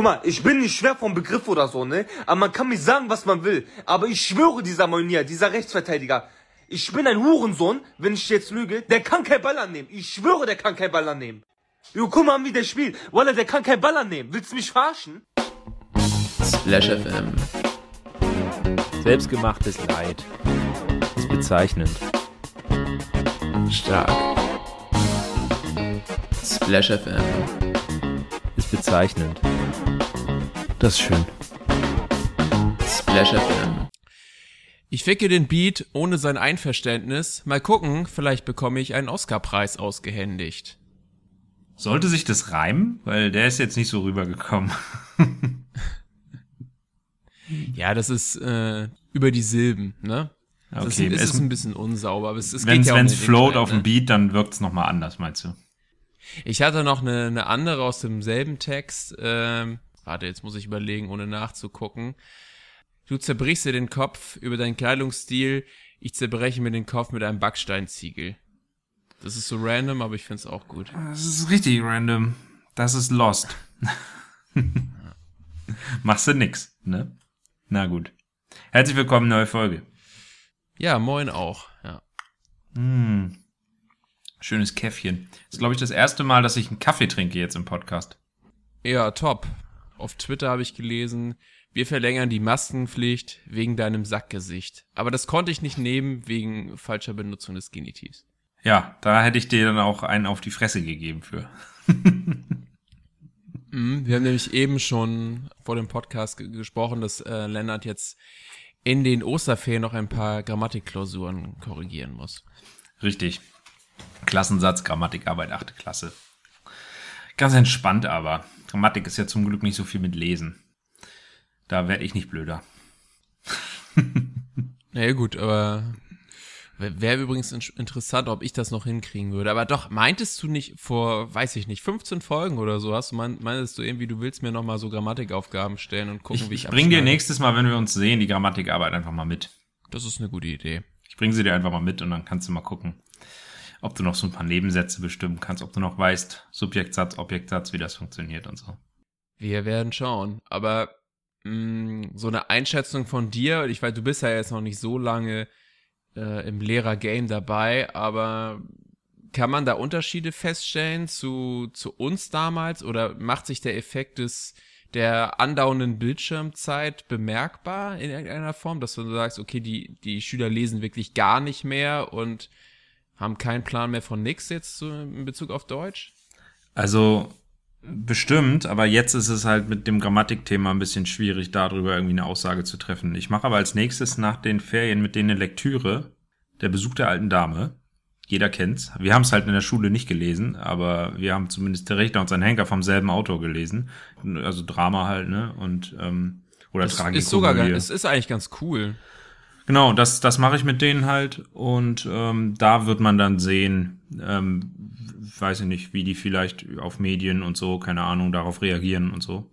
Guck mal, ich bin nicht schwer vom Begriff oder so, ne? Aber man kann mir sagen, was man will. Aber ich schwöre, dieser Monier, dieser Rechtsverteidiger, ich bin ein Hurensohn, wenn ich jetzt lüge, der kann kein Ball annehmen. Ich schwöre, der kann kein Ball annehmen. Jo, guck mal, wie der spielt. Walla, der kann kein Ball annehmen. Willst du mich verarschen? Splash FM. Selbstgemachtes Leid. Ist bezeichnend. Stark. Splash FM. Ist bezeichnend. Das ist schön. Splash FM. Ich ficke den Beat ohne sein Einverständnis. Mal gucken, vielleicht bekomme ich einen Oscarpreis ausgehändigt. Sollte sich das reimen? Weil der ist jetzt nicht so rübergekommen. Ja, das ist äh, über die Silben, ne? Das Okay, ist, es- ist ein bisschen unsauber, aber es, es Wenn geht ja um es float auf dem ne? Beat, dann wirkt's noch nochmal anders, meinst du? Ich hatte noch eine, eine andere aus demselben Text. Ähm, warte, jetzt muss ich überlegen, ohne nachzugucken. Du zerbrichst dir den Kopf über deinen Kleidungsstil. Ich zerbreche mir den Kopf mit einem Backsteinziegel. Das ist so random, aber ich find's auch gut. Das ist richtig random. Das ist Lost. Machst du nix, ne? Na gut. Herzlich willkommen, neue Folge. Ja, moin auch. Ja. Mm. Schönes Käffchen. Das ist, glaube ich, das erste Mal, dass ich einen Kaffee trinke jetzt im Podcast. Ja, top. Auf Twitter habe ich gelesen, wir verlängern die Maskenpflicht wegen deinem Sackgesicht. Aber das konnte ich nicht nehmen wegen falscher Benutzung des Genitivs. Ja, da hätte ich dir dann auch einen auf die Fresse gegeben für. Mhm, wir haben nämlich eben schon vor dem Podcast ge gesprochen, dass äh, Lennart jetzt in den Osterferien noch ein paar Grammatikklausuren korrigieren muss. Richtig. Klassensatz, Grammatikarbeit, achte Klasse. Ganz entspannt aber. Grammatik ist ja zum Glück nicht so viel mit Lesen. Da werde ich nicht blöder. Naja gut, aber wäre wär übrigens in interessant, ob ich das noch hinkriegen würde. Aber doch, meintest du nicht vor, weiß ich nicht, 15 Folgen oder so, hast du mein, meintest du irgendwie, du willst mir noch mal so Grammatikaufgaben stellen und gucken, Ich, wie ich ich bring dir nächstes Mal, wenn wir uns sehen, die Grammatikarbeit einfach mal mit. Das ist eine gute Idee. Ich bring sie dir einfach mal mit und dann kannst du mal gucken, ob du noch so ein paar Nebensätze bestimmen kannst, ob du noch weißt, Subjektsatz, Objektsatz, wie das funktioniert und so. Wir werden schauen. Aber mh, so eine Einschätzung von dir, ich weiß, du bist ja jetzt noch nicht so lange äh, im Lehrer-Game dabei, aber kann man da Unterschiede feststellen zu, zu uns damals oder macht sich der Effekt des der andauernden Bildschirmzeit bemerkbar in irgendeiner Form, dass du sagst, okay, die, die Schüler lesen wirklich gar nicht mehr und haben keinen Plan mehr von nix jetzt so in Bezug auf Deutsch? Also bestimmt, aber jetzt ist es halt mit dem Grammatikthema ein bisschen schwierig, darüber irgendwie eine Aussage zu treffen. Ich mache aber als nächstes nach den Ferien mit denen eine Lektüre, der Besuch der alten Dame. Jeder kennt's. Wir haben es halt in der Schule nicht gelesen, aber wir haben zumindest der Richter und sein Henker vom selben Autor gelesen. Also Drama halt, ne? Und ähm, oder Das ist sogar, es ist eigentlich ganz cool. Genau, das, das mache ich mit denen halt und ähm, da wird man dann sehen, ähm, weiß ich nicht, wie die vielleicht auf Medien und so, keine Ahnung, darauf reagieren und so.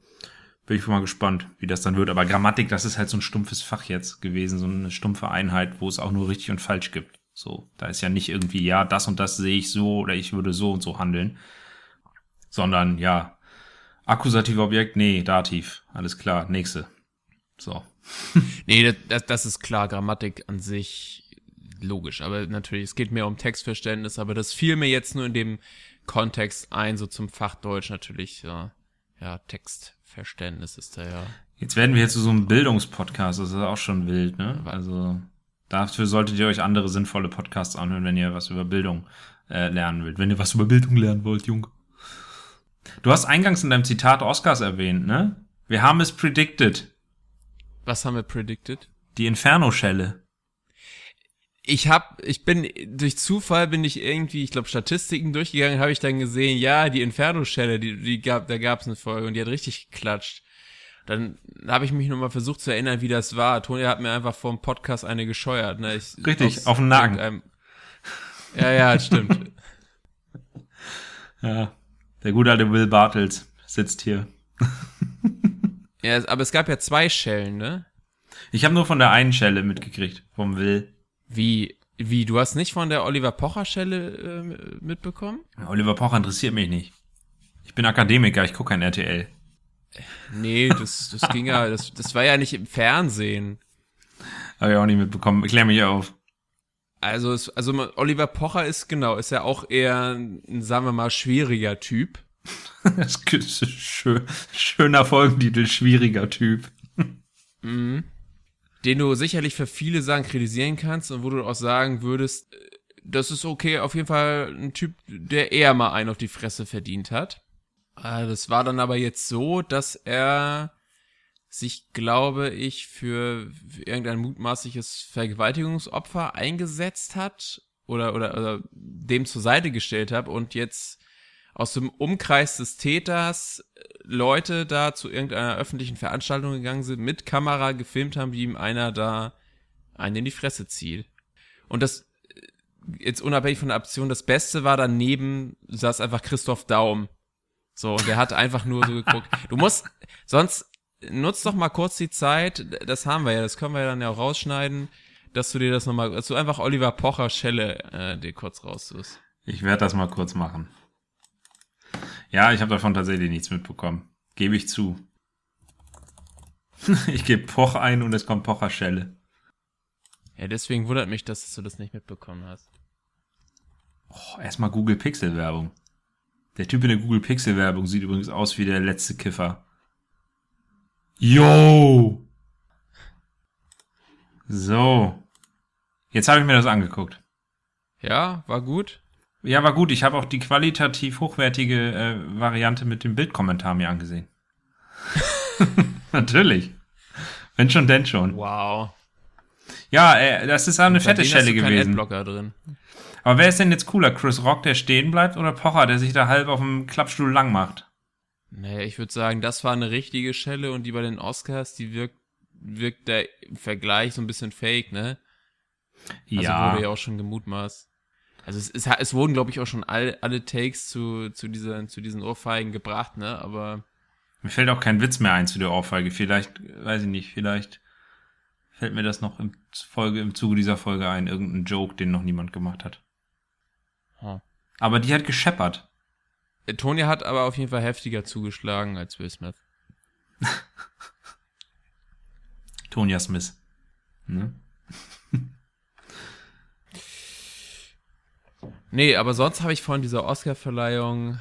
Bin ich mal gespannt, wie das dann wird. Aber Grammatik, das ist halt so ein stumpfes Fach jetzt gewesen, so eine stumpfe Einheit, wo es auch nur richtig und falsch gibt. So, da ist ja nicht irgendwie, ja, das und das sehe ich so oder ich würde so und so handeln, sondern ja, akkusativ Objekt, nee, Dativ, alles klar, nächste. So. Nee, das, das, das ist klar, Grammatik an sich logisch, aber natürlich, es geht mehr um Textverständnis, aber das fiel mir jetzt nur in dem Kontext ein, so zum Fach Deutsch natürlich, ja, ja Textverständnis ist da ja. Jetzt werden wir jetzt zu so einem Bildungspodcast, das ist auch schon wild, ne? Also dafür solltet ihr euch andere sinnvolle Podcasts anhören, wenn ihr was über Bildung äh, lernen wollt. Wenn ihr was über Bildung lernen wollt, Jung. Du hast eingangs in deinem Zitat Oscars erwähnt, ne? Wir haben es predicted. Was haben wir predicted? Die Inferno-Schelle. Ich hab, ich bin, durch Zufall bin ich irgendwie, ich glaube, Statistiken durchgegangen, habe ich dann gesehen, ja, die Inferno-Schelle, die, die gab, da gab's eine Folge und die hat richtig geklatscht. Dann habe ich mich nochmal versucht zu erinnern, wie das war. Toni hat mir einfach vor dem Podcast eine gescheuert. Ne? Ich, Richtig, auf den Nacken. Ja, ja, stimmt. Ja. Der gute alte Will Bartels sitzt hier. Ja, aber es gab ja zwei Schellen, ne? Ich habe nur von der einen Schelle mitgekriegt, vom Will. Wie, wie, du hast nicht von der Oliver Pocher Schelle äh, mitbekommen? Oliver Pocher interessiert mich nicht. Ich bin Akademiker, ich gucke kein RTL. Nee, das, das ging ja, das, das war ja nicht im Fernsehen. Habe ich auch nicht mitbekommen. Klär mich auf. Also, es, also Oliver Pocher ist genau, ist ja auch eher ein, sagen wir mal, schwieriger Typ. Das ist ein schön, schöner Folgentitel, schwieriger Typ. Mhm. Den du sicherlich für viele Sachen kritisieren kannst und wo du auch sagen würdest, äh, das ist okay, auf jeden Fall ein Typ, der eher mal einen auf die Fresse verdient hat. Äh, Das war dann aber jetzt so, dass er sich, glaube ich, für, für irgendein mutmaßliches Vergewaltigungsopfer eingesetzt hat oder, oder, oder dem zur Seite gestellt hat und jetzt aus dem Umkreis des Täters äh, Leute da zu irgendeiner öffentlichen Veranstaltung gegangen sind, mit Kamera gefilmt haben, wie ihm einer da einen in die Fresse zieht. Und das, äh, jetzt unabhängig von der Option, das Beste war daneben saß einfach Christoph Daum. So, und der hat einfach nur so geguckt. Du musst, sonst nutz doch mal kurz die Zeit, das haben wir ja, das können wir ja dann ja auch rausschneiden, dass du dir das nochmal, dass du einfach Oliver Pocher Schelle äh, dir kurz raustust. Ich werde das mal kurz machen. Ja, ich habe davon tatsächlich nichts mitbekommen. Gebe ich zu. ich gebe Poch ein und es kommt Pocher Schelle. Ja, deswegen wundert mich, dass du das nicht mitbekommen hast. Oh, erstmal Google Pixel Werbung. Der Typ in der Google Pixel Werbung sieht übrigens aus wie der letzte Kiffer. Yo! So. Jetzt habe ich mir das angeguckt. Ja, war gut. Ja, war gut. Ich habe auch die qualitativ hochwertige äh, Variante mit dem Bildkommentar mir angesehen. Natürlich. Wenn schon, denn schon. Wow. Ja, äh, das ist auch eine fette keinen gewesen. Adblocker drin. Aber wer ist denn jetzt cooler? Chris Rock, der stehen bleibt, oder Pocher, der sich da halb auf dem Klappstuhl lang macht? Naja, ich würde sagen, das war eine richtige Schelle und die bei den Oscars, die wirkt, wirkt der im Vergleich so ein bisschen fake, ne? Also ja. wurde ja auch schon gemutmaßt. Also es, es, es wurden, glaube ich, auch schon all, alle Takes zu, zu, dieser, zu diesen Ohrfeigen gebracht, ne? Aber Mir fällt auch kein Witz mehr ein zu der Ohrfeige. Vielleicht, weiß ich nicht, vielleicht fällt mir das noch im Folge, im Zuge dieser Folge ein, irgendein Joke, den noch niemand gemacht hat. Hm. Aber die hat gescheppert. äh, Tony hat aber auf jeden Fall heftiger zugeschlagen als Will Smith. Tonya Smith. Ne? Nee, aber sonst habe ich von dieser Oscar-Verleihung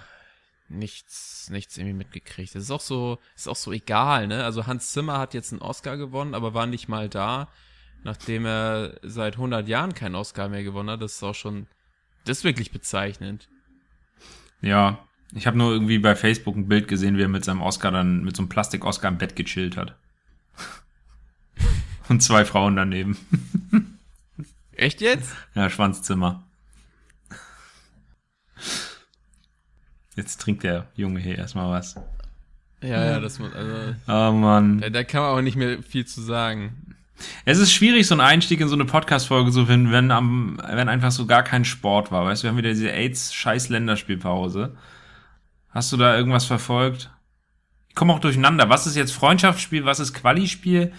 nichts, nichts irgendwie mitgekriegt. Es ist auch so, ist auch so egal, ne? Also Hans Zimmer hat jetzt einen Oscar gewonnen, aber war nicht mal da, nachdem er seit 100 Jahren keinen Oscar mehr gewonnen hat. Das ist auch schon, das ist wirklich bezeichnend. Ja, ich habe nur irgendwie bei Facebook ein Bild gesehen, wie er mit seinem Oscar dann, mit so einem Plastik-Oscar im Bett gechillt hat. Und zwei Frauen daneben. Echt jetzt? Ja, Schwanzzimmer. Jetzt trinkt der Junge hier erstmal was. Ja, ja, das muss, also, Oh Mann. da, da kann man auch nicht mehr viel zu sagen. Es ist schwierig, so einen Einstieg in so eine Podcast-Folge zu finden, wenn am, wenn einfach so gar kein Sport war. Weißt du, wir haben wieder diese AIDS-Scheiß-Länderspielpause. Hast du da irgendwas verfolgt? Ich komme auch durcheinander. Was ist jetzt Freundschaftsspiel? Was ist Quali-Spiel?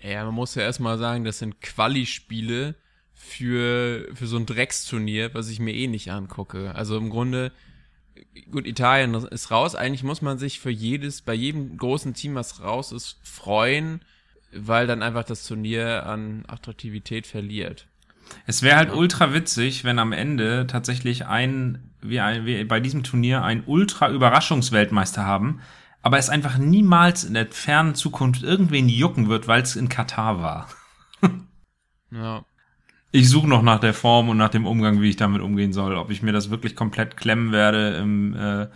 Ja, man muss ja erstmal sagen, das sind Quali-Spiele für, für so ein Drecksturnier, was ich mir eh nicht angucke. Also im Grunde, gut, Italien ist raus. Eigentlich muss man sich für jedes, bei jedem großen Team, was raus ist, freuen, weil dann einfach das Turnier an Attraktivität verliert. Es wäre halt ultra witzig, wenn am Ende tatsächlich ein, wir, ein, wir bei diesem Turnier einen ultra-Überraschungsweltmeister haben, aber es einfach niemals in der fernen Zukunft irgendwen jucken wird, weil es in Katar war. Ja. Ich suche noch nach der Form und nach dem Umgang, wie ich damit umgehen soll. Ob ich mir das wirklich komplett klemmen werde im, äh,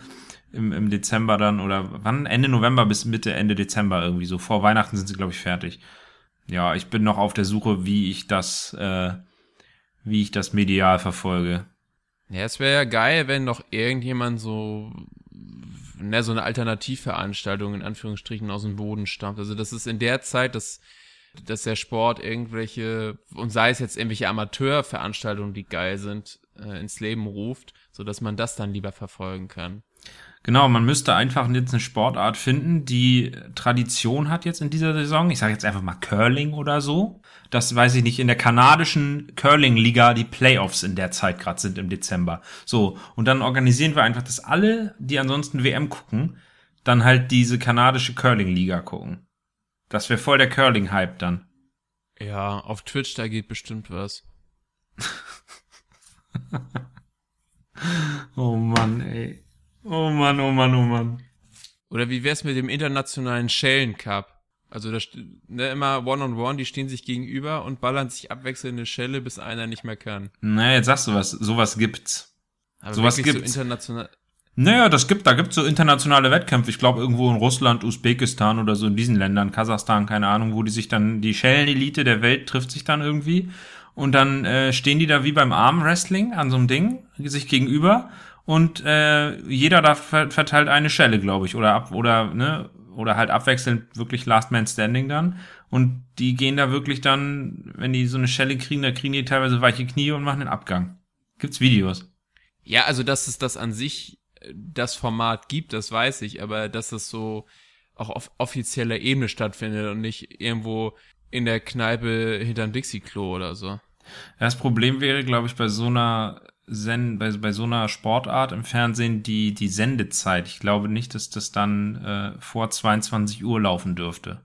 im, im Dezember dann oder wann? Ende November bis Mitte, Ende Dezember irgendwie so. Vor Weihnachten sind sie, glaube ich, fertig. Ja, ich bin noch auf der Suche, wie ich das, äh, wie ich das medial verfolge. Ja, es wäre ja geil, wenn noch irgendjemand so, ne, so eine Alternativveranstaltung in Anführungsstrichen aus dem Boden stammt. Also das ist in der Zeit, dass, dass der Sport irgendwelche, und sei es jetzt irgendwelche Amateurveranstaltungen, die geil sind, äh, ins Leben ruft, so dass man das dann lieber verfolgen kann. Genau, man müsste einfach jetzt eine Sportart finden, die Tradition hat jetzt in dieser Saison. Ich sage jetzt einfach mal Curling oder so. Das weiß ich nicht, in der kanadischen Curling-Liga die Playoffs in der Zeit gerade sind im Dezember. So, und dann organisieren wir einfach, dass alle, die ansonsten WM gucken, dann halt diese kanadische Curling-Liga gucken. Das wäre voll der Curling-Hype dann. Ja, auf Twitch, da geht bestimmt was. Oh Mann, ey. Oh Mann, oh Mann, oh Mann. Oder wie wär's mit dem internationalen Schellen Cup? Also da ne, immer One-on-One, die stehen sich gegenüber und ballern sich abwechselnde Schelle, bis einer nicht mehr kann. Na, jetzt sagst du was. Sowas gibt's. Aber Sowas gibt's. so international. Naja, das gibt, da gibt's so internationale Wettkämpfe. Ich glaube irgendwo in Russland, Usbekistan oder so in diesen Ländern, Kasachstan, keine Ahnung, wo die sich dann, die Schellenelite der Welt trifft sich dann irgendwie. Und dann äh, stehen die da wie beim Armwrestling an so einem Ding, sich gegenüber. Und äh, jeder da ver verteilt eine Schelle, glaube ich. Oder ab, oder, ne, oder halt abwechselnd wirklich Last Man Standing dann. Und die gehen da wirklich dann, wenn die so eine Schelle kriegen, da kriegen die teilweise weiche Knie und machen den Abgang. Gibt's Videos. Ja, also dass es das an sich das Format gibt, das weiß ich, aber dass es so auch auf offizieller Ebene stattfindet und nicht irgendwo in der Kneipe hinterm Dixie-Klo oder so. Das Problem wäre, glaube ich, bei so einer Sen bei, bei so einer Sportart im Fernsehen die, die Sendezeit. Ich glaube nicht, dass das dann äh, vor 22 Uhr laufen dürfte.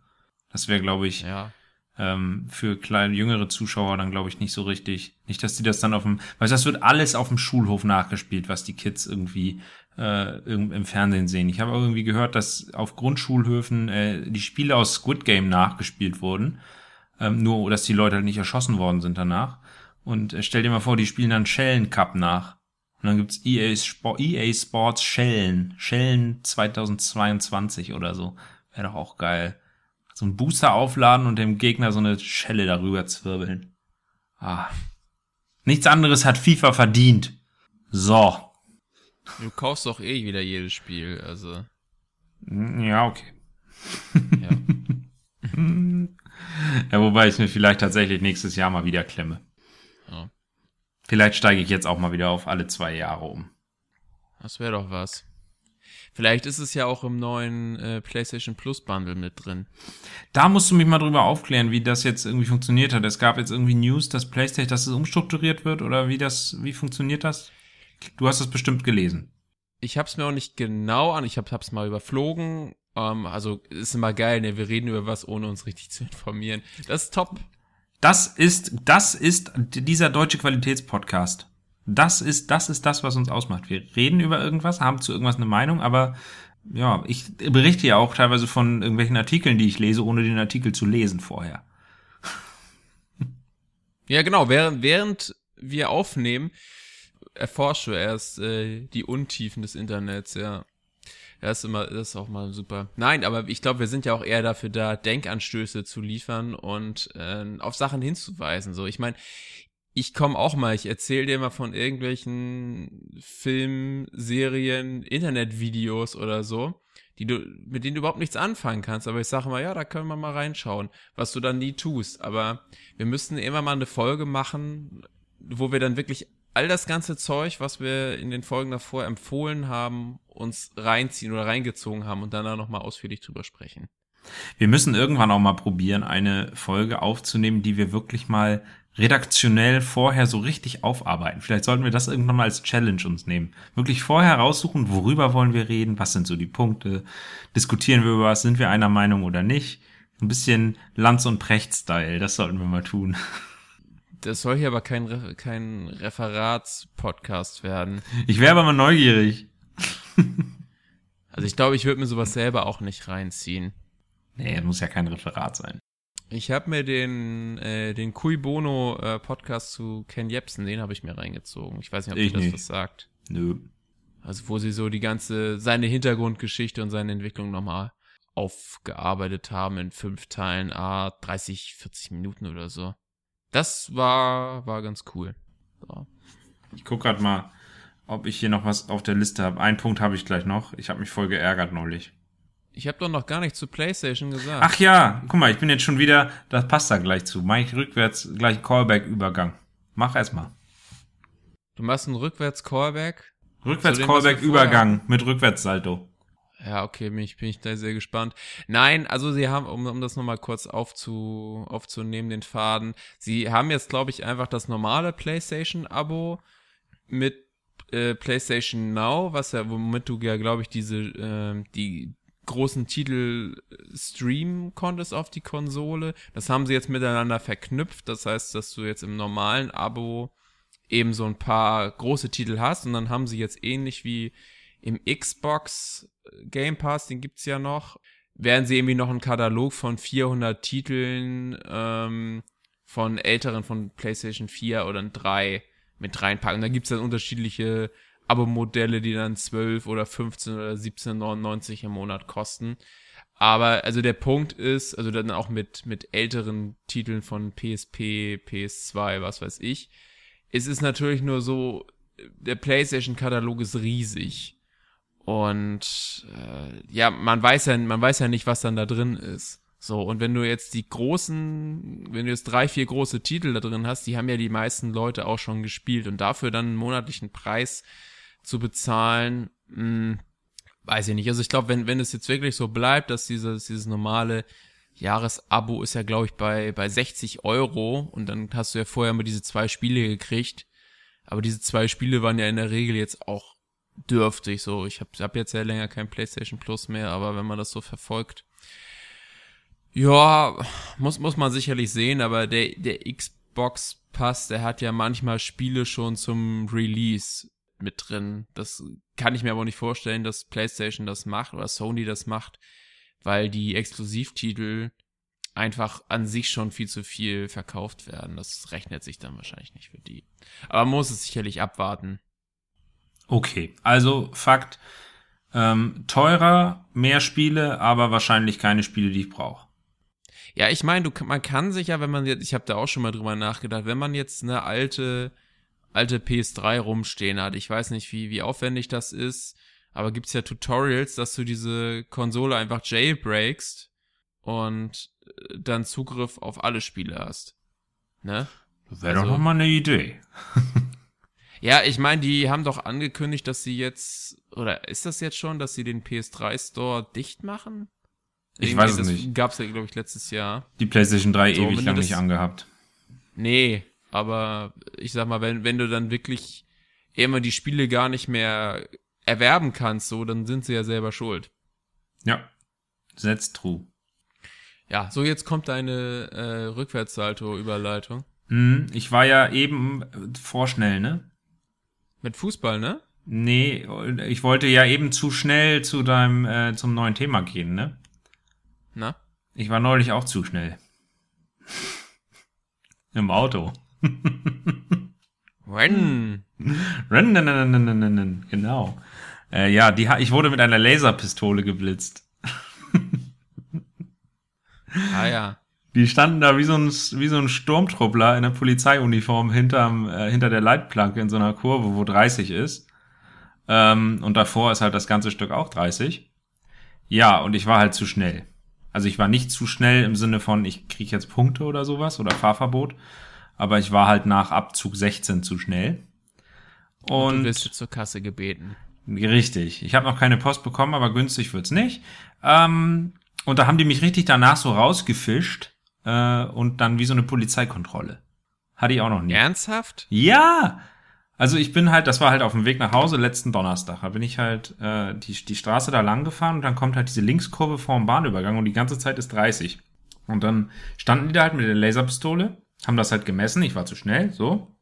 Das wäre, glaube ich, Ja. ähm, für kleine, jüngere Zuschauer dann, glaube ich, nicht so richtig. Nicht, dass die das dann auf dem, weil das wird alles auf dem Schulhof nachgespielt, was die Kids irgendwie äh, im Fernsehen sehen. Ich habe irgendwie gehört, dass auf Grundschulhöfen äh, die Spiele aus Squid Game nachgespielt wurden. Ähm, nur, dass die Leute halt nicht erschossen worden sind danach. Und äh, stell dir mal vor, die spielen dann Schellen Cup nach. Und dann gibt's EA, Sport, EA Sports Schellen. Schellen 2022 oder so. Wäre doch auch geil. So ein Booster aufladen und dem Gegner so eine Schelle darüber zwirbeln. Ah. Nichts anderes hat FIFA verdient. So. Du kaufst doch eh wieder jedes Spiel, also. Ja, okay. Ja. Ja, wobei ich mir vielleicht tatsächlich nächstes Jahr mal wieder klemme. Ja. Vielleicht steige ich jetzt auch mal wieder auf alle zwei Jahre um. Das wäre doch was. Vielleicht ist es ja auch im neuen äh, PlayStation Plus Bundle mit drin. Da musst du mich mal drüber aufklären, wie das jetzt irgendwie funktioniert hat. Es gab jetzt irgendwie News, dass PlayStation, dass es umstrukturiert wird oder wie das, wie funktioniert das? Du hast es bestimmt gelesen. Ich hab's mir auch nicht genau an, ich hab, hab's mal überflogen. Ähm, also ist immer geil, ne? Wir reden über was, ohne uns richtig zu informieren. Das ist top. Das ist, das ist dieser deutsche Qualitätspodcast. Das ist, das ist das, was uns ausmacht. Wir reden über irgendwas, haben zu irgendwas eine Meinung, aber ja, ich berichte ja auch teilweise von irgendwelchen Artikeln, die ich lese, ohne den Artikel zu lesen vorher. Ja, genau. Während, während wir aufnehmen, erforsche erst äh, die Untiefen des Internets, ja. Das ist immer, das ist auch mal super. Nein, aber ich glaube, wir sind ja auch eher dafür da, Denkanstöße zu liefern und äh, auf Sachen hinzuweisen. So, ich meine, ich komme auch mal, ich erzähle dir mal von irgendwelchen Filmen, Serien, Internetvideos oder so, die du, mit denen du überhaupt nichts anfangen kannst. Aber ich sage mal, ja, da können wir mal reinschauen, was du dann nie tust. Aber wir müssten immer mal eine Folge machen, wo wir dann wirklich all das ganze Zeug, was wir in den Folgen davor empfohlen haben, uns reinziehen oder reingezogen haben und dann da nochmal ausführlich drüber sprechen. Wir müssen irgendwann auch mal probieren, eine Folge aufzunehmen, die wir wirklich mal redaktionell vorher so richtig aufarbeiten. Vielleicht sollten wir das irgendwann mal als Challenge uns nehmen. Wirklich vorher raussuchen, worüber wollen wir reden, was sind so die Punkte, diskutieren wir über was, sind wir einer Meinung oder nicht. Ein bisschen Lanz- und Precht-Style, das sollten wir mal tun. Das soll hier aber kein, Re kein Referats-Podcast werden. Ich wäre aber mal neugierig. Also ich glaube, ich würde mir sowas selber auch nicht reinziehen. Nee, muss ja kein Referat sein. Ich habe mir den äh, den Cui Bono äh, Podcast zu Ken Jebsen, den habe ich mir reingezogen. Ich weiß nicht, ob Ich dir das nicht. was sagt. Nö. Also wo sie so die ganze seine Hintergrundgeschichte und seine Entwicklung nochmal aufgearbeitet haben in fünf Teilen, ah 30, 40 Minuten oder so. Das war war ganz cool. So. Ich guck grad mal, ob ich hier noch was auf der Liste habe. Einen Punkt habe ich gleich noch. Ich habe mich voll geärgert neulich. Ich habe doch noch gar nichts zu PlayStation gesagt. Ach ja, guck mal, ich bin jetzt schon wieder, das passt da gleich zu. Mach ich rückwärts gleich Callback-Übergang. Mach erstmal. Du machst einen Rückwärts-Callback. Rückwärts Zu dem, was wir Callback-Übergang mit Rückwärtssalto. Ja, okay, bin ich, bin ich da sehr gespannt. Nein, also sie haben, um, um das nochmal kurz aufzu, aufzunehmen, den Faden, sie haben jetzt, glaube ich, einfach das normale PlayStation-Abo mit äh, PlayStation Now, was ja, womit du ja, glaube ich, diese, ähm, die großen Titel streamen konntest auf die Konsole. Das haben sie jetzt miteinander verknüpft. Das heißt, dass du jetzt im normalen Abo eben so ein paar große Titel hast und dann haben sie jetzt ähnlich wie im Xbox Game Pass, den gibt's ja noch, werden sie irgendwie noch einen Katalog von 400 Titeln ähm, von älteren, von PlayStation 4 oder 3 mit reinpacken. Da gibt's dann unterschiedliche Abo-Modelle, die dann 12 oder 15 oder 17,99 im Monat kosten. Aber also der Punkt ist, also dann auch mit, mit älteren Titeln von PSP, PS2, was weiß ich. Es ist natürlich nur so, der PlayStation-Katalog ist riesig. Und äh, ja, man weiß ja, man weiß ja nicht, was dann da drin ist. So, und wenn du jetzt die großen, wenn du jetzt drei, vier große Titel da drin hast, die haben ja die meisten Leute auch schon gespielt und dafür dann einen monatlichen Preis zu bezahlen, mh, weiß ich nicht. Also ich glaube, wenn, wenn es jetzt wirklich so bleibt, dass dieses, dieses normale Jahresabo ist ja, glaube ich, bei, bei 60 Euro und dann hast du ja vorher mal diese zwei Spiele gekriegt. Aber diese zwei Spiele waren ja in der Regel jetzt auch dürftig. So, ich habe hab jetzt ja länger kein PlayStation Plus mehr, aber wenn man das so verfolgt, ja, muss, muss man sicherlich sehen, aber der, der Xbox Pass, der hat ja manchmal Spiele schon zum Release mit drin. Das kann ich mir aber nicht vorstellen, dass PlayStation das macht oder Sony das macht, weil die Exklusivtitel einfach an sich schon viel zu viel verkauft werden. Das rechnet sich dann wahrscheinlich nicht für die. Aber man muss es sicherlich abwarten. Okay, also Fakt, ähm, teurer, mehr Spiele, aber wahrscheinlich keine Spiele, die ich brauche. Ja, ich meine, du man kann sich ja, wenn man jetzt, ich habe da auch schon mal drüber nachgedacht, wenn man jetzt eine alte alte PS3 rumstehen hat, ich weiß nicht, wie wie aufwendig das ist, aber gibt's ja Tutorials, dass du diese Konsole einfach jailbreakst und äh, dann Zugriff auf alle Spiele hast. Ne? Wäre Also- doch noch mal eine Idee. Ja, ich meine, die haben doch angekündigt, dass sie jetzt, oder ist das jetzt schon, dass sie den PS3 Store dicht machen? Ich Irgendwie, weiß es das nicht. Gab's ja, glaube ich, letztes Jahr. Die PlayStation 3 So, ewig lang du nicht das- angehabt. Nee, aber ich sag mal, wenn, wenn du dann wirklich immer die Spiele gar nicht mehr erwerben kannst, so, dann sind sie ja selber schuld. Ja. That's true. Ja, so jetzt kommt deine äh, Rückwärtssalto-Überleitung. Hm, ich war ja eben äh, vorschnell, ne? Mit Fußball, ne? Nee, ich wollte ja eben zu schnell zu deinem, äh, zum neuen Thema gehen, ne? Na? Ich war neulich auch zu schnell. Im Auto. When? Rennen, Genau. Äh, ja, die, ich wurde mit einer Laserpistole geblitzt. Ah ja. Die standen da wie so ein, wie so ein Sturmtruppler in der Polizeiuniform hinterm, äh, hinter der Leitplanke in so einer Kurve, wo 30 ist. Ähm, und davor ist halt das ganze Stück auch 30. Ja, und ich war halt zu schnell. Also ich war nicht zu schnell im Sinne von, ich krieg jetzt Punkte oder sowas oder Fahrverbot. Aber ich war halt nach Abzug 16 zu schnell. Du Und wirst jetzt zur Kasse gebeten. Richtig. Ich habe noch keine Post bekommen, aber günstig wird's nicht. Ähm, und da haben die mich richtig danach so rausgefischt äh, und dann wie so eine Polizeikontrolle. Hatte ich auch noch nie. Ernsthaft? Ja! Also ich bin halt, das war halt auf dem Weg nach Hause letzten Donnerstag. Da bin ich halt äh, die, die Straße da lang gefahren und dann kommt halt diese Linkskurve vorm Bahnübergang und die ganze Zeit ist 30. Und dann standen die da halt mit der Laserpistole, haben das halt gemessen, ich war zu schnell, so.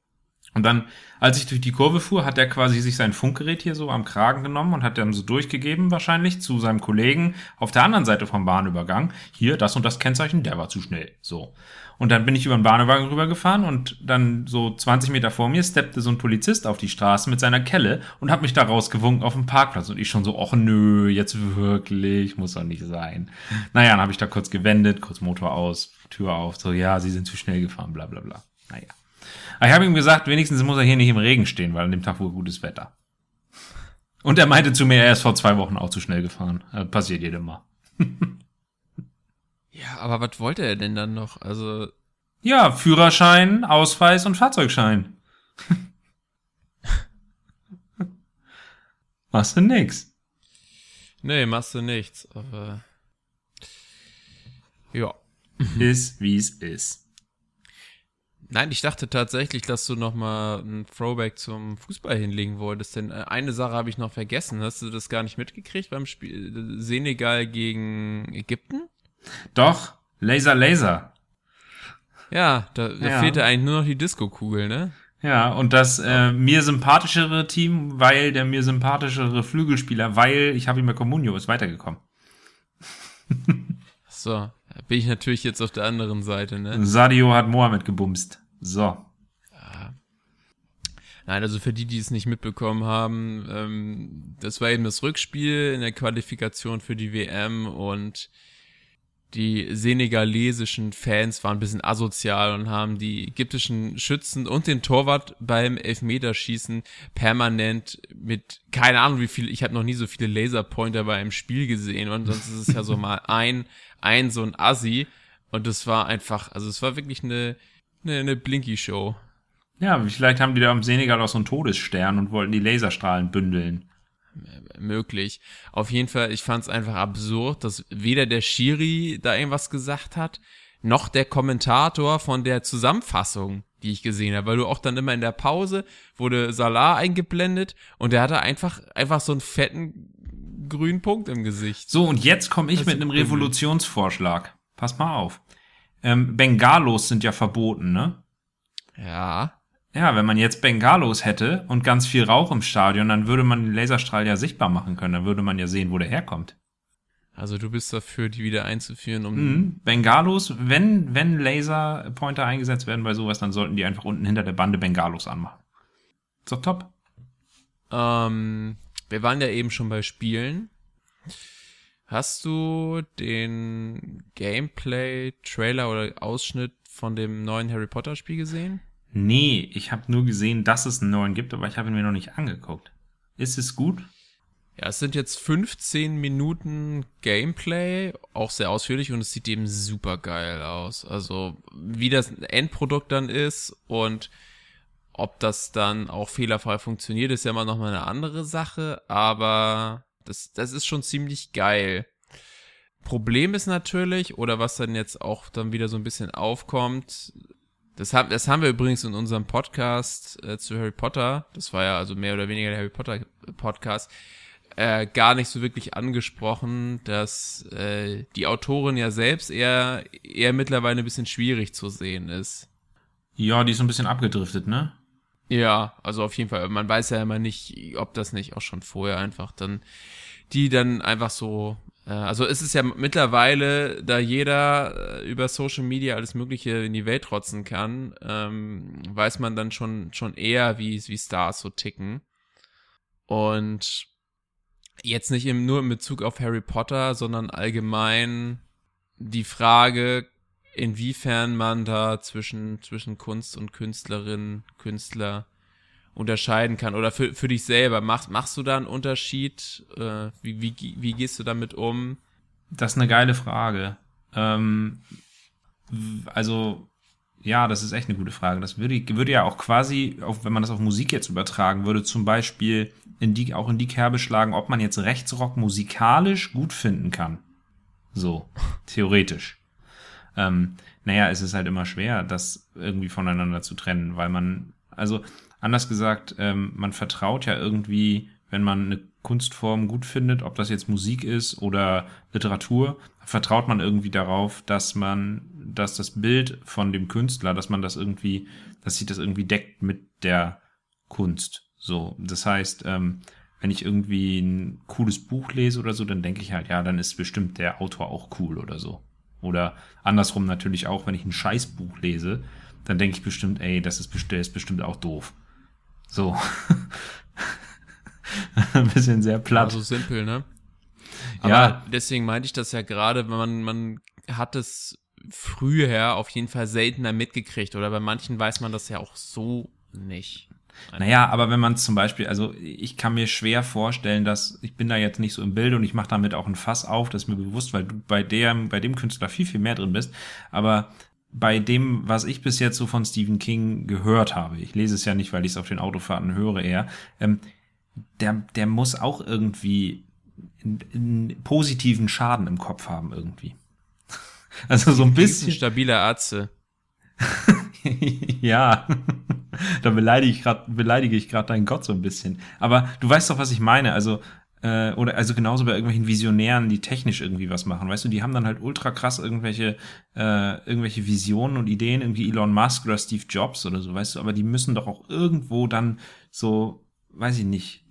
Und dann, als ich durch die Kurve fuhr, hat er quasi sich sein Funkgerät hier so am Kragen genommen und hat dann so durchgegeben wahrscheinlich zu seinem Kollegen auf der anderen Seite vom Bahnübergang. Hier, das und das Kennzeichen, der war zu schnell. So. Und dann bin ich über den Bahnübergang rübergefahren und dann so 20 Meter vor mir steppte so ein Polizist auf die Straße mit seiner Kelle und hat mich da rausgewunken auf dem Parkplatz. Und ich schon so, ach nö, jetzt wirklich, muss doch nicht sein. Naja, dann habe ich da kurz gewendet, kurz Motor aus, Tür auf, so, ja, sie sind zu schnell gefahren, bla bla bla. Naja. Aber ich habe ihm gesagt, wenigstens muss er hier nicht im Regen stehen, weil an dem Tag war gutes Wetter. Und er meinte zu mir, er ist vor zwei Wochen auch zu schnell gefahren. Äh, passiert jedem Mal. Ja, aber was wollte er denn dann noch? Also, Ja, Führerschein, Ausweis und Fahrzeugschein. Machst du nix. nee, machst du nichts, aber. Ja. Ist, wie's ist. Nein, ich dachte tatsächlich, dass du noch mal ein Throwback zum Fußball hinlegen wolltest, denn äh, eine Sache habe ich noch vergessen. Hast du das gar nicht mitgekriegt beim Spiel Senegal gegen Ägypten? Doch, Laser Laser. Ja, da, da Ja. fehlte eigentlich nur noch die Disco-Kugel, ne? Ja, und das äh, mir sympathischere Team, weil der mir sympathischere Flügelspieler, weil ich habe immer Comunio ist weitergekommen. So, bin ich natürlich jetzt auf der anderen Seite, ne? Sadio hat Mohamed gebumst. So. Nein, also für die, die es nicht mitbekommen haben, ähm, das war eben das Rückspiel in der Qualifikation für die WM und die senegalesischen Fans waren ein bisschen asozial und haben die ägyptischen Schützen und den Torwart beim Elfmeterschießen permanent mit, keine Ahnung wie viel, ich habe noch nie so viele Laserpointer bei einem Spiel gesehen und sonst ist es ja so mal ein, ein so ein Assi und das war einfach, also es war wirklich eine, eine, eine Blinky-Show. Ja, vielleicht haben die da im Senegal auch so einen Todesstern und wollten die Laserstrahlen bündeln. Möglich. Auf jeden Fall, ich fand es einfach absurd, dass weder der Schiri da irgendwas gesagt hat, noch der Kommentator von der Zusammenfassung, die ich gesehen habe, weil du auch dann immer in der Pause wurde Salah eingeblendet und der hatte einfach einfach so einen fetten grünen Punkt im Gesicht. So, und jetzt komme ich Das mit einem. Revolutionsvorschlag. Pass mal auf. Ähm, Bengalos sind ja verboten, ne? Ja, Ja, wenn man jetzt Bengalos hätte und ganz viel Rauch im Stadion, dann würde man den Laserstrahl ja sichtbar machen können. Dann würde man ja sehen, wo der herkommt. also du bist dafür, die wieder einzuführen, um Mhm. Bengalos, wenn, wenn Laserpointer eingesetzt werden bei sowas, dann sollten die einfach unten hinter der Bande Bengalos anmachen. Ist doch top. Ähm, wir waren ja eben schon bei Spielen. Hast du den Gameplay-Trailer oder Ausschnitt von dem neuen Harry Potter-Spiel gesehen? Nee, ich habe nur gesehen, dass es einen neuen gibt, aber ich habe ihn mir noch nicht angeguckt. Ist es gut? Ja, es sind jetzt 15 Minuten Gameplay, auch sehr ausführlich und es sieht eben super geil aus. Also, wie das Endprodukt dann ist und ob das dann auch fehlerfrei funktioniert, ist ja immer noch mal eine andere Sache, aber das, das ist schon ziemlich geil. Problem ist natürlich, oder was dann jetzt auch dann wieder so ein bisschen aufkommt, das haben, das haben wir übrigens in unserem Podcast äh, zu Harry Potter, das war ja also mehr oder weniger der Harry Potter Podcast, äh, gar nicht so wirklich angesprochen, dass äh, die Autorin ja selbst eher, eher mittlerweile ein bisschen schwierig zu sehen ist. Ja, die ist so ein bisschen abgedriftet, ne? Ja, also auf jeden Fall. Man weiß ja immer nicht, ob das nicht auch schon vorher einfach dann, die dann einfach so, äh, also es ist ja mittlerweile, da jeder äh, über Social Media alles Mögliche in die Welt trotzen kann, ähm, weiß man dann schon, schon eher, wie, wie Stars so ticken. Und jetzt nicht im, nur in Bezug auf Harry Potter, sondern allgemein die Frage, inwiefern man da zwischen, zwischen Kunst und Künstlerin, Künstler unterscheiden kann. Oder für, für dich selber, machst, machst du da einen Unterschied? Äh, wie, wie, wie gehst du damit um? Das ist eine geile Frage. Ähm, also, ja, das ist echt eine gute Frage. Das würde, würde ja auch quasi, auch wenn man das auf Musik jetzt übertragen würde, zum Beispiel in die, auch in die Kerbe schlagen, ob man jetzt Rechtsrock musikalisch gut finden kann. So, theoretisch. Ähm, naja, es ist halt immer schwer, das irgendwie voneinander zu trennen, weil man, also anders gesagt, ähm, man vertraut ja irgendwie, wenn man eine Kunstform gut findet, ob das jetzt Musik ist oder Literatur, vertraut man irgendwie darauf, dass man, dass das Bild von dem Künstler, dass man das irgendwie, dass sich das irgendwie deckt mit der Kunst. So, das heißt, ähm, wenn ich irgendwie ein cooles Buch lese oder so, dann denke ich halt, ja, dann ist bestimmt der Autor auch cool oder so. Oder andersrum natürlich auch, wenn ich ein Scheißbuch lese, dann denke ich bestimmt, ey, das ist, der ist bestimmt auch doof. So. Ein bisschen sehr platt. Also simpel, ne? Aber Ja. deswegen meinte ich das ja gerade, wenn man, man hat es früher auf jeden Fall seltener mitgekriegt. Oder bei manchen weiß man das ja auch so nicht. Naja, aber wenn man zum Beispiel, also ich kann mir schwer vorstellen, dass ich bin da jetzt nicht so im Bild und ich mache damit auch ein Fass auf, das ist mir bewusst, weil du bei dem, bei dem Künstler viel, viel mehr drin bist. Aber bei dem, was ich bis jetzt so von Stephen King gehört habe, ich lese es ja nicht, weil ich es auf den Autofahrten höre eher, ähm, der, der muss auch irgendwie einen, einen positiven Schaden im Kopf haben irgendwie. Also so ein Ein bisschen. stabiler Atze. ja, da beleidige ich gerade beleidige ich gerade deinen Gott so ein bisschen. Aber du weißt doch, was ich meine. Also äh, oder also genauso bei irgendwelchen Visionären, die technisch irgendwie was machen. Weißt du, die haben dann halt ultra krass irgendwelche äh, irgendwelche Visionen und Ideen, irgendwie Elon Musk oder Steve Jobs oder so, weißt du. Aber die müssen doch auch irgendwo dann so, weiß ich nicht,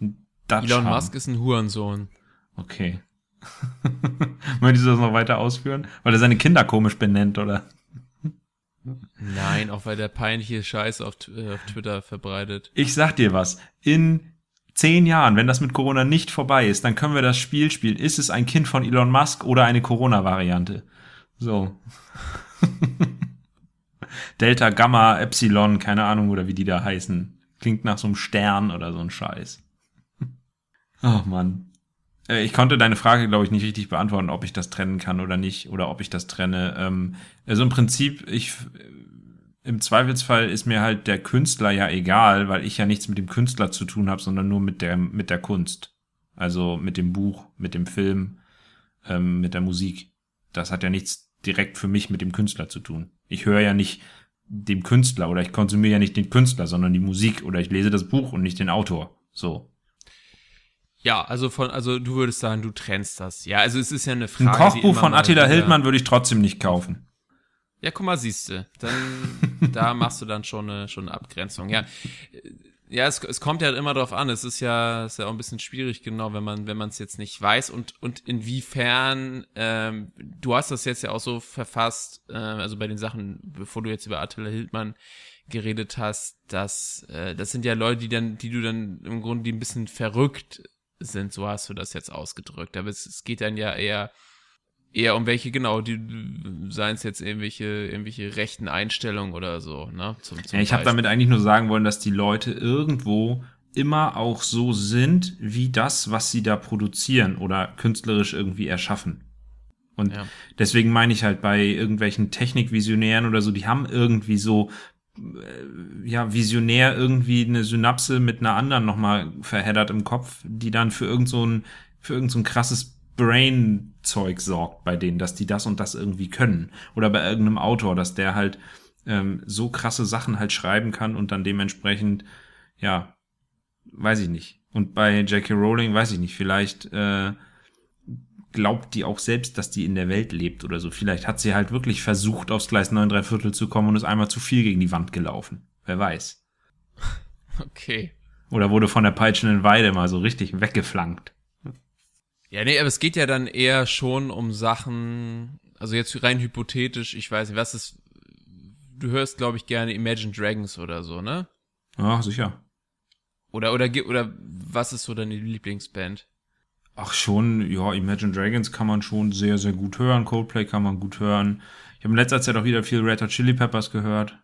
Dutch Elon haben. Musk ist ein Hurensohn. Okay. Möchtest du das noch weiter ausführen? Weil er seine Kinder komisch benennt, oder? Nein, auch weil der peinliche Scheiß auf, äh, auf Twitter verbreitet. Ich sag dir was. In zehn Jahren, wenn das mit Corona nicht vorbei ist, dann können wir das Spiel spielen. Ist es ein Kind von Elon Musk oder eine Corona-Variante? So. Delta, Gamma, Epsilon, keine Ahnung, oder wie die da heißen. Klingt nach so einem Stern oder so ein Scheiß. Oh Mann. Äh, Ich konnte deine Frage, glaube ich, nicht richtig beantworten, ob ich das trennen kann oder nicht, oder ob ich das trenne. Ähm, Also im Prinzip, ich im Zweifelsfall ist mir halt der Künstler ja egal, weil ich ja nichts mit dem Künstler zu tun habe, sondern nur mit der mit der Kunst. Also mit dem Buch, mit dem Film, ähm, mit der Musik. Das hat ja nichts direkt für mich mit dem Künstler zu tun. Ich höre ja nicht dem Künstler oder ich konsumiere ja nicht den Künstler, sondern die Musik oder ich lese das Buch und nicht den Autor. So. Ja, also von, also du würdest sagen, du trennst das. Ja, also es ist ja eine Ein Frage. die Kochbuch von Attila Hildmann würde ich trotzdem nicht kaufen. Ja, guck mal, siehste. Dann, da machst du dann schon eine, schon eine Abgrenzung. Ja, ja, es, es kommt ja immer drauf an. Es ist ja, ist ja auch ein bisschen schwierig, genau, wenn man, wenn man es jetzt nicht weiß und und inwiefern. Ähm, du hast das jetzt ja auch so verfasst, äh, also bei den Sachen, bevor du jetzt über Attila Hildmann geredet hast, dass äh, das sind ja Leute, die dann, die du dann im Grunde die ein bisschen verrückt sind. So hast du das jetzt ausgedrückt. Aber es, es geht dann ja eher eher um welche, genau, die seien es jetzt irgendwelche, irgendwelche rechten Einstellungen oder so, ne? Zum, zum Ja, ich habe damit eigentlich nur sagen wollen, dass die Leute irgendwo immer auch so sind, wie das, was sie da produzieren oder künstlerisch irgendwie erschaffen. Und Ja. deswegen meine ich halt bei irgendwelchen Technikvisionären oder so, die haben irgendwie so äh, ja visionär irgendwie eine Synapse mit einer anderen nochmal verheddert im Kopf, die dann für irgend so ein für irgend so ein krasses Brain-Zeug sorgt bei denen, dass die das und das irgendwie können. Oder bei irgendeinem Autor, dass der halt ähm, so krasse Sachen halt schreiben kann und dann dementsprechend, ja, weiß ich nicht. Und bei J.K. Rowling weiß ich nicht, vielleicht äh, glaubt die auch selbst, dass die in der Welt lebt oder so. Vielleicht hat sie halt wirklich versucht, aufs Gleis 9 3 Viertel zu kommen und ist einmal zu viel gegen die Wand gelaufen. Wer weiß. Okay. Oder wurde von der peitschenden Weide mal so richtig weggeflankt. Ja, nee, aber es geht ja dann eher schon um Sachen, also jetzt rein hypothetisch, ich weiß nicht, was ist, du hörst, glaube ich, gerne Imagine Dragons oder so, ne? Ja, sicher. Oder, oder, oder was ist so deine Lieblingsband? Ach schon, ja, Imagine Dragons kann man schon sehr, sehr gut hören. Coldplay kann man gut hören. Ich habe in letzter Zeit auch wieder viel Red Hot Chili Peppers gehört.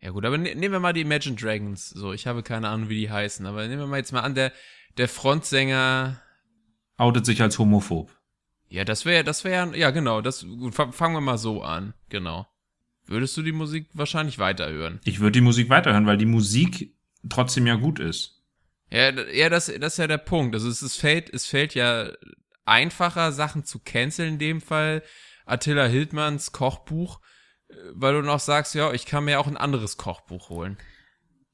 Ja gut, aber ne, nehmen wir mal die Imagine Dragons. So, ich habe keine Ahnung, wie die heißen, aber nehmen wir mal jetzt mal an, der, der Frontsänger, Outet sich als homophob. ja, das wäre, das wäre, ja genau, das, gut, fangen wir mal so an, genau. Würdest du die Musik wahrscheinlich weiterhören? Ich würde die Musik weiterhören, weil die Musik trotzdem ja gut ist. Ja, ja, das, das ist ja der Punkt. Also es, es fällt, es fällt ja einfacher, Sachen zu canceln in dem Fall. Attila Hildmanns Kochbuch, äh, weil du noch sagst, ja, ich kann mir auch ein anderes Kochbuch holen.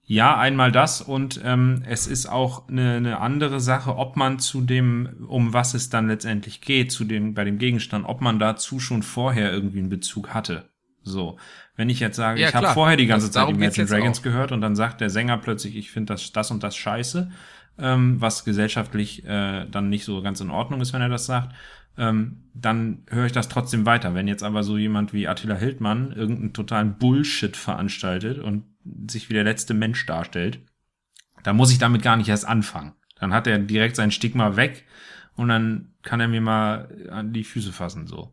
Ja, einmal das und ähm, es ist auch eine, eine andere Sache, ob man zu dem, um was es dann letztendlich geht, zu dem, bei dem Gegenstand, ob man dazu schon vorher irgendwie einen Bezug hatte. So, wenn ich jetzt sage, Ja, ich habe vorher die ganze Das- Zeit Imagine Dragons auch. gehört und dann sagt der Sänger plötzlich, ich finde das, das und das scheiße, ähm, was gesellschaftlich äh, dann nicht so ganz in Ordnung ist, wenn er das sagt, ähm, dann höre ich das trotzdem weiter. Wenn jetzt aber so jemand wie Attila Hildmann irgendeinen totalen Bullshit veranstaltet und sich wie der letzte Mensch darstellt, dann muss ich damit gar nicht erst anfangen. Dann hat er direkt sein Stigma weg und dann kann er mir mal an die Füße fassen, so.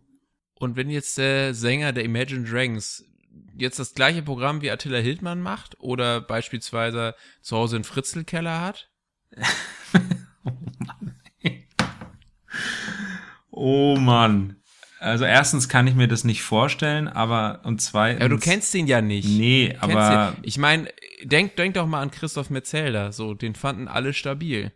Und wenn jetzt der Sänger der Imagine Dragons jetzt das gleiche Programm wie Attila Hildmann macht oder beispielsweise zu Hause einen Fritzelkeller hat, Oh Mann. Also erstens kann ich mir das nicht vorstellen, aber und zweitens. ja, du kennst ihn ja nicht. Nee, Kennst aber. Ich meine, denk, denk doch mal an Christoph Metzelder, so, den fanden alle stabil.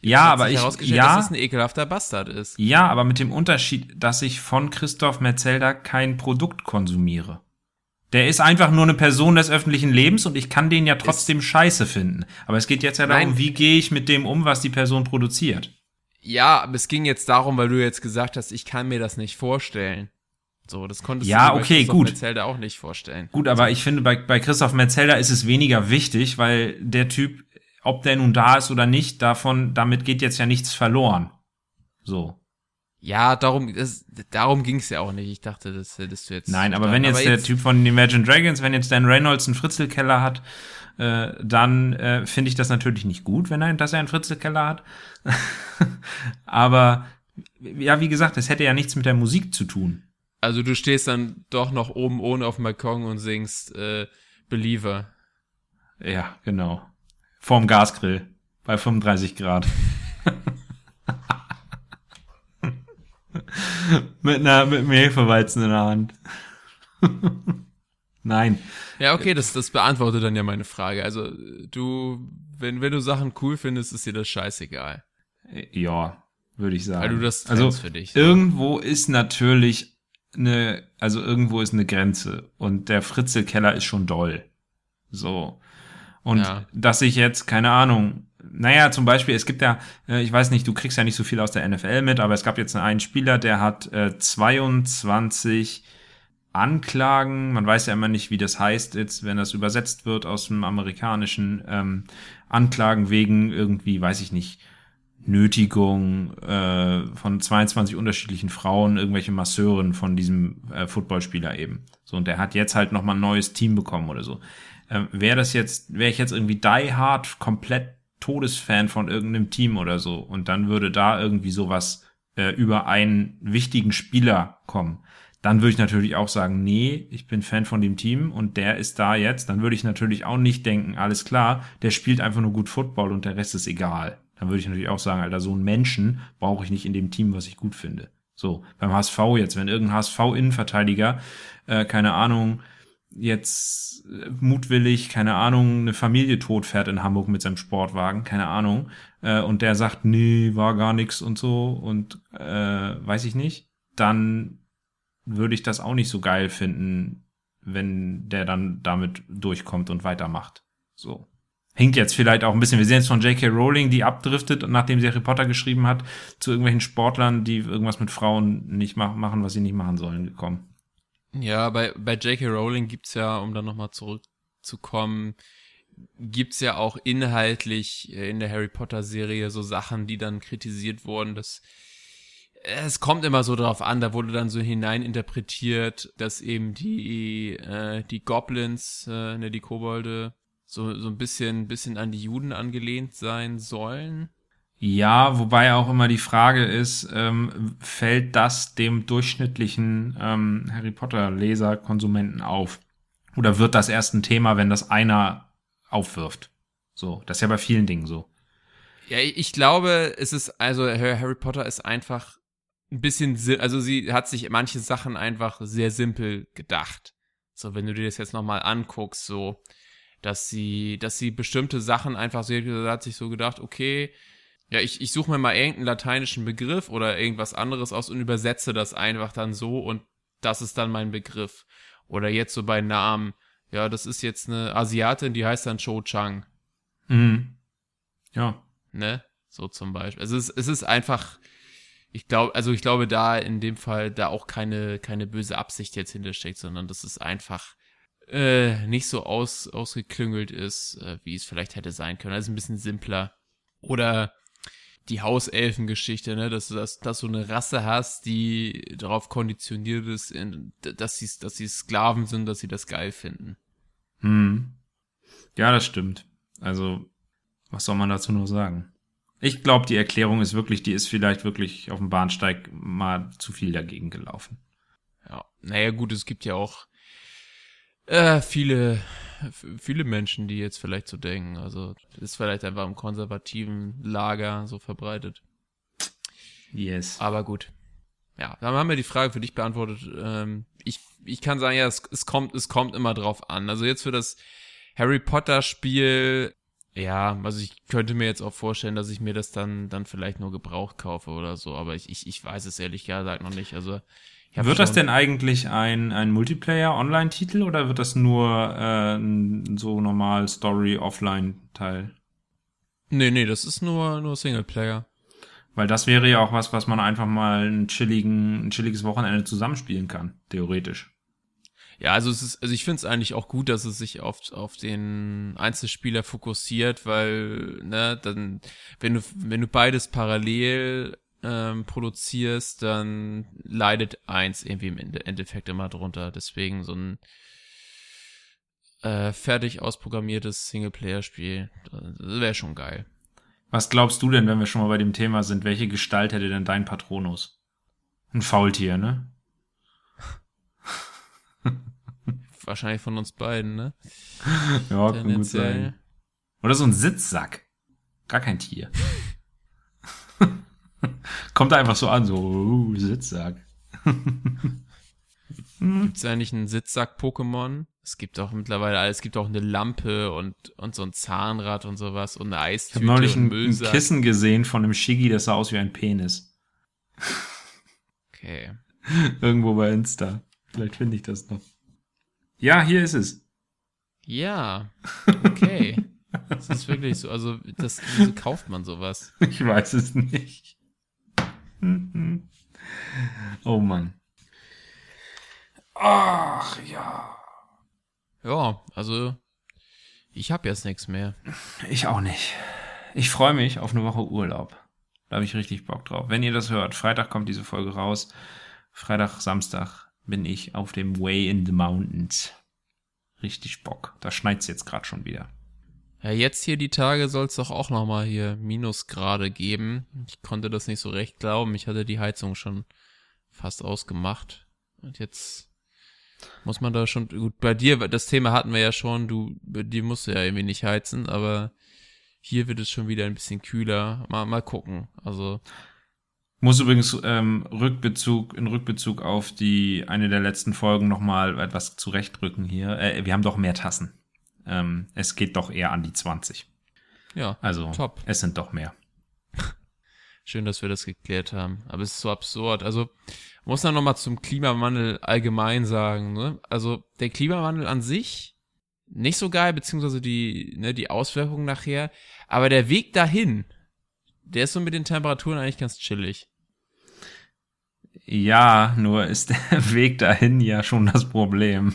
ja, Hat aber ich herausgestellt, ja, dass es ein ekelhafter Bastard ist. ja, aber mit dem Unterschied, dass ich von Christoph Metzelder kein Produkt konsumiere. Der ist einfach nur eine Person des öffentlichen Lebens und ich kann den ja trotzdem scheiße finden. Aber es geht jetzt ja darum, Nein. wie gehe ich mit dem um, was die Person produziert. Ja, aber es ging jetzt darum, weil du jetzt gesagt hast, ich kann mir das nicht vorstellen. So, das konntest Ja, du dir bei okay, Christoph gut. Metzelder auch nicht vorstellen. Gut, aber ich finde, bei, bei Christoph Metzelder ist es weniger wichtig, weil der Typ, ob der nun da ist oder nicht, davon, damit geht jetzt ja nichts verloren. So. Ja, darum, das, darum ging's ja auch nicht. Ich dachte, das hättest du jetzt. Nein, aber wenn jetzt der Typ von Imagine Dragons, wenn jetzt Dan Reynolds einen Fritzelkeller hat, äh, dann äh, finde ich das natürlich nicht gut, wenn er, dass er einen Fritzelkeller hat. aber ja, wie gesagt, es hätte ja nichts mit der Musik zu tun. Also du stehst dann doch noch oben ohne auf dem Balkon und singst äh, Believer. Ja, genau. Vorm Gasgrill bei 35 Grad. mit einer mit einem Hefeweizen in der Hand. Nein. Ja, okay, das, das beantwortet dann ja meine Frage. Also du, wenn, wenn du Sachen cool findest, ist dir das scheißegal. Ja, würde ich sagen. Weil du das also für dich. irgendwo ist natürlich eine, also irgendwo ist eine Grenze und der Fritzelkeller ist schon doll. So. Und Ja. dass ich jetzt, keine Ahnung, naja, zum Beispiel, es gibt ja, äh, ich weiß nicht, du kriegst ja nicht so viel aus der NFL mit, aber es gab jetzt einen Spieler, der hat äh, 22 Anklagen, man weiß ja immer nicht, wie das heißt jetzt, wenn das übersetzt wird aus dem amerikanischen, ähm, Anklagen wegen irgendwie, weiß ich nicht, Nötigung äh, von 22 unterschiedlichen Frauen, irgendwelche Masseuren von diesem äh, Footballspieler eben. So, und der hat jetzt halt nochmal ein neues Team bekommen oder so. Ähm, wäre das jetzt, wäre ich jetzt irgendwie die hard komplett Todesfan von irgendeinem Team oder so und dann würde da irgendwie sowas äh, über einen wichtigen Spieler kommen, dann würde ich natürlich auch sagen, nee, ich bin Fan von dem Team und der ist da jetzt. Dann würde ich natürlich auch nicht denken, alles klar, der spielt einfach nur gut Football und der Rest ist egal. Dann würde ich natürlich auch sagen, Alter, so einen Menschen brauche ich nicht in dem Team, was ich gut finde. So, beim HSV jetzt, wenn irgendein HSV-Innenverteidiger, äh, keine Ahnung, jetzt äh, mutwillig, keine Ahnung, eine Familie totfährt in Hamburg mit seinem Sportwagen, keine Ahnung, äh, und der sagt, nee, war gar nix und so und äh, weiß ich nicht, dann würde ich das auch nicht so geil finden, wenn der dann damit durchkommt und weitermacht. So. Hinkt jetzt vielleicht auch ein bisschen. Wir sehen jetzt von J.K. Rowling, die abdriftet, nachdem sie Harry Potter geschrieben hat, zu irgendwelchen Sportlern, die irgendwas mit Frauen nicht mach, machen, was sie nicht machen sollen, gekommen. Ja, bei, bei J.K. Rowling gibt's ja, um dann nochmal zurückzukommen, gibt's ja auch inhaltlich äh, in der Harry Potter Serie so Sachen, die dann kritisiert wurden, dass äh, es kommt immer so drauf an, da wurde dann so hineininterpretiert, dass eben die, äh, die Goblins, äh, ne, die Kobolde, so, so ein bisschen, bisschen an die Juden angelehnt sein sollen. Ja, wobei auch immer die Frage ist, ähm, fällt das dem durchschnittlichen ähm, Harry Potter-Leser, Konsumenten auf? Oder wird das erst ein Thema, wenn das einer aufwirft? So, das ist ja bei vielen Dingen so. Ja, ich glaube, es ist, also Harry Potter ist einfach ein bisschen, also sie hat sich manche Sachen einfach sehr simpel gedacht. So, wenn du dir das jetzt nochmal anguckst, so, dass sie, dass sie bestimmte Sachen einfach sie hat sich so gedacht, okay, ja, ich, ich suche mir mal irgendeinen lateinischen Begriff oder irgendwas anderes aus und übersetze das einfach dann so und das ist dann mein Begriff. Oder jetzt so bei Namen, ja, das ist jetzt eine Asiatin, die heißt dann Cho Chang Mhm. Ja. ne? So zum Beispiel. Also es, es ist einfach, ich glaube, also ich glaube da in dem Fall da auch keine, keine böse Absicht jetzt hintersteckt, sondern dass es einfach äh, nicht so aus, ausgeklüngelt ist, äh, wie es vielleicht hätte sein können. Also ein bisschen simpler. Oder die Hauselfengeschichte, ne, dass du das, dass du eine Rasse hast, die darauf konditioniert ist, in, dass sie, dass sie Sklaven sind, dass sie das geil finden. Hm. Ja, das stimmt. Also, was soll man dazu nur sagen? Ich glaube, die Erklärung ist wirklich, die ist vielleicht wirklich auf dem Bahnsteig mal zu viel dagegen gelaufen. Ja, naja, gut, es gibt ja auch äh, viele, viele Menschen, die jetzt vielleicht so denken. Also, ist vielleicht einfach im konservativen Lager so verbreitet. Yes. Aber gut. Ja, dann haben wir die Frage für dich beantwortet. Ähm, ich, ich kann sagen, ja, es, es kommt, es kommt immer drauf an. Also jetzt für das Harry Potter Spiel, ja, also ich könnte mir jetzt auch vorstellen, dass ich mir das dann, dann vielleicht nur gebraucht kaufe oder so, aber ich, ich, ich weiß es ehrlich gesagt noch nicht. Also Wird das denn eigentlich ein, ein Multiplayer-Online-Titel oder wird das nur äh, so normal Story-Offline-Teil? Nee, nee, das ist nur, nur Singleplayer. Weil das wäre ja auch was, was man einfach mal ein, chilligen, ein chilliges Wochenende zusammenspielen kann, theoretisch. Ja, also es ist, also ich finde es eigentlich auch gut, dass es sich auf, auf den Einzelspieler fokussiert, weil, ne, dann, wenn du, wenn du beides parallel ähm, produzierst, dann leidet eins irgendwie im Ende- Endeffekt immer drunter. Deswegen so ein äh, fertig ausprogrammiertes Singleplayer-Spiel, das wäre schon geil. Was glaubst du denn, wenn wir schon mal bei dem Thema sind, welche Gestalt hätte denn dein Patronus? Ein Faultier, ne? Wahrscheinlich von uns beiden, ne? Ja, kann gut sein. Oder so ein Sitzsack. Gar kein Tier. Kommt da einfach so an, so uh, Sitzsack. Gibt es eigentlich einen Sitzsack-Pokémon? Es gibt auch mittlerweile alles. Es gibt auch eine Lampe und, und so ein Zahnrad und sowas und eine Ich habe Eistüte neulich ein, ein. Kissen gesehen von einem Shiggy, das sah aus wie ein Penis. Okay. Irgendwo bei Insta. Vielleicht finde ich das noch. Ja, hier ist es. Ja, okay. das ist wirklich so. Also, das, wieso kauft man sowas? Ich weiß es nicht. oh Mann. Ach ja. Ja, also, ich habe jetzt nichts mehr. Ich auch nicht. Ich freue mich auf eine Woche Urlaub. Da habe ich richtig Bock drauf. Wenn ihr das hört, Freitag kommt diese Folge raus. Freitag, Samstag bin ich auf dem Way in the Mountains. Richtig Bock. Da schneit's jetzt gerade schon wieder. Ja, jetzt hier die Tage soll es doch auch nochmal hier Minusgrade geben. Ich konnte das nicht so recht glauben. Ich hatte die Heizung schon fast ausgemacht. Und jetzt muss man da schon, gut, bei dir, das Thema hatten wir ja schon, du, dir musst du ja irgendwie nicht heizen, aber hier wird es schon wieder ein bisschen kühler. Mal, mal gucken. Also, Muss übrigens ähm, Rückbezug, in Rückbezug auf die eine der letzten Folgen nochmal etwas zurechtrücken hier. Äh, wir haben doch mehr Tassen. Ähm, es geht doch eher an die 20. ja, Also Top. es sind doch mehr. schön, dass wir das geklärt haben. Aber es ist so absurd. Also, muss dann nochmal zum Klimawandel allgemein sagen, ne? Also, der Klimawandel an sich, nicht so geil, beziehungsweise die, ne, die Auswirkungen nachher. Aber der Weg dahin, der ist so mit den Temperaturen eigentlich ganz chillig. Ja, nur ist der Weg dahin ja schon das Problem.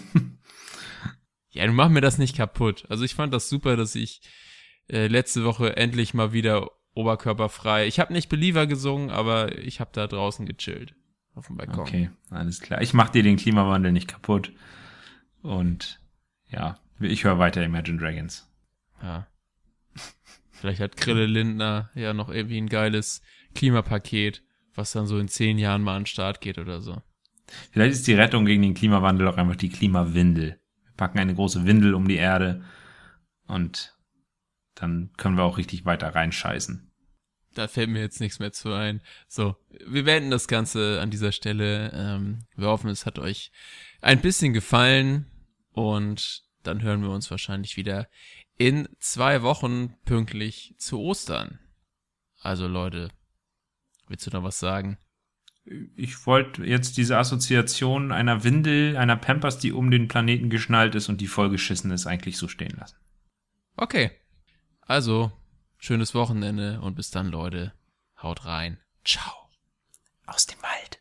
Ja, du mach mir das nicht kaputt. Also ich fand das super, dass ich äh, letzte Woche endlich mal wieder oberkörperfrei. Ich habe nicht Believer gesungen, aber ich habe da draußen gechillt auf dem Balkon. Okay, alles klar. Ich mach dir den Klimawandel nicht kaputt. Und ja, ich höre weiter Imagine Dragons. Ja. Vielleicht hat Grille Lindner ja noch irgendwie ein geiles Klimapaket, was dann so in zehn Jahren mal an den Start geht oder so. Vielleicht ist die Rettung gegen den Klimawandel auch einfach die Klimawindel. Packen eine große Windel um die Erde und dann können wir auch richtig weiter reinscheißen. Da fällt mir jetzt nichts mehr zu ein. So, wir beenden das Ganze an dieser Stelle. Ähm, wir hoffen, es hat euch ein bisschen gefallen und dann hören wir uns wahrscheinlich wieder in zwei Wochen pünktlich zu Ostern. Also Leute, willst du noch was sagen? Ich wollte jetzt diese Assoziation einer Windel, einer Pampers, die um den Planeten geschnallt ist und die vollgeschissen ist, eigentlich so stehen lassen. Okay. Also, schönes Wochenende und bis dann, Leute. Haut rein. Ciao. Aus dem Wald.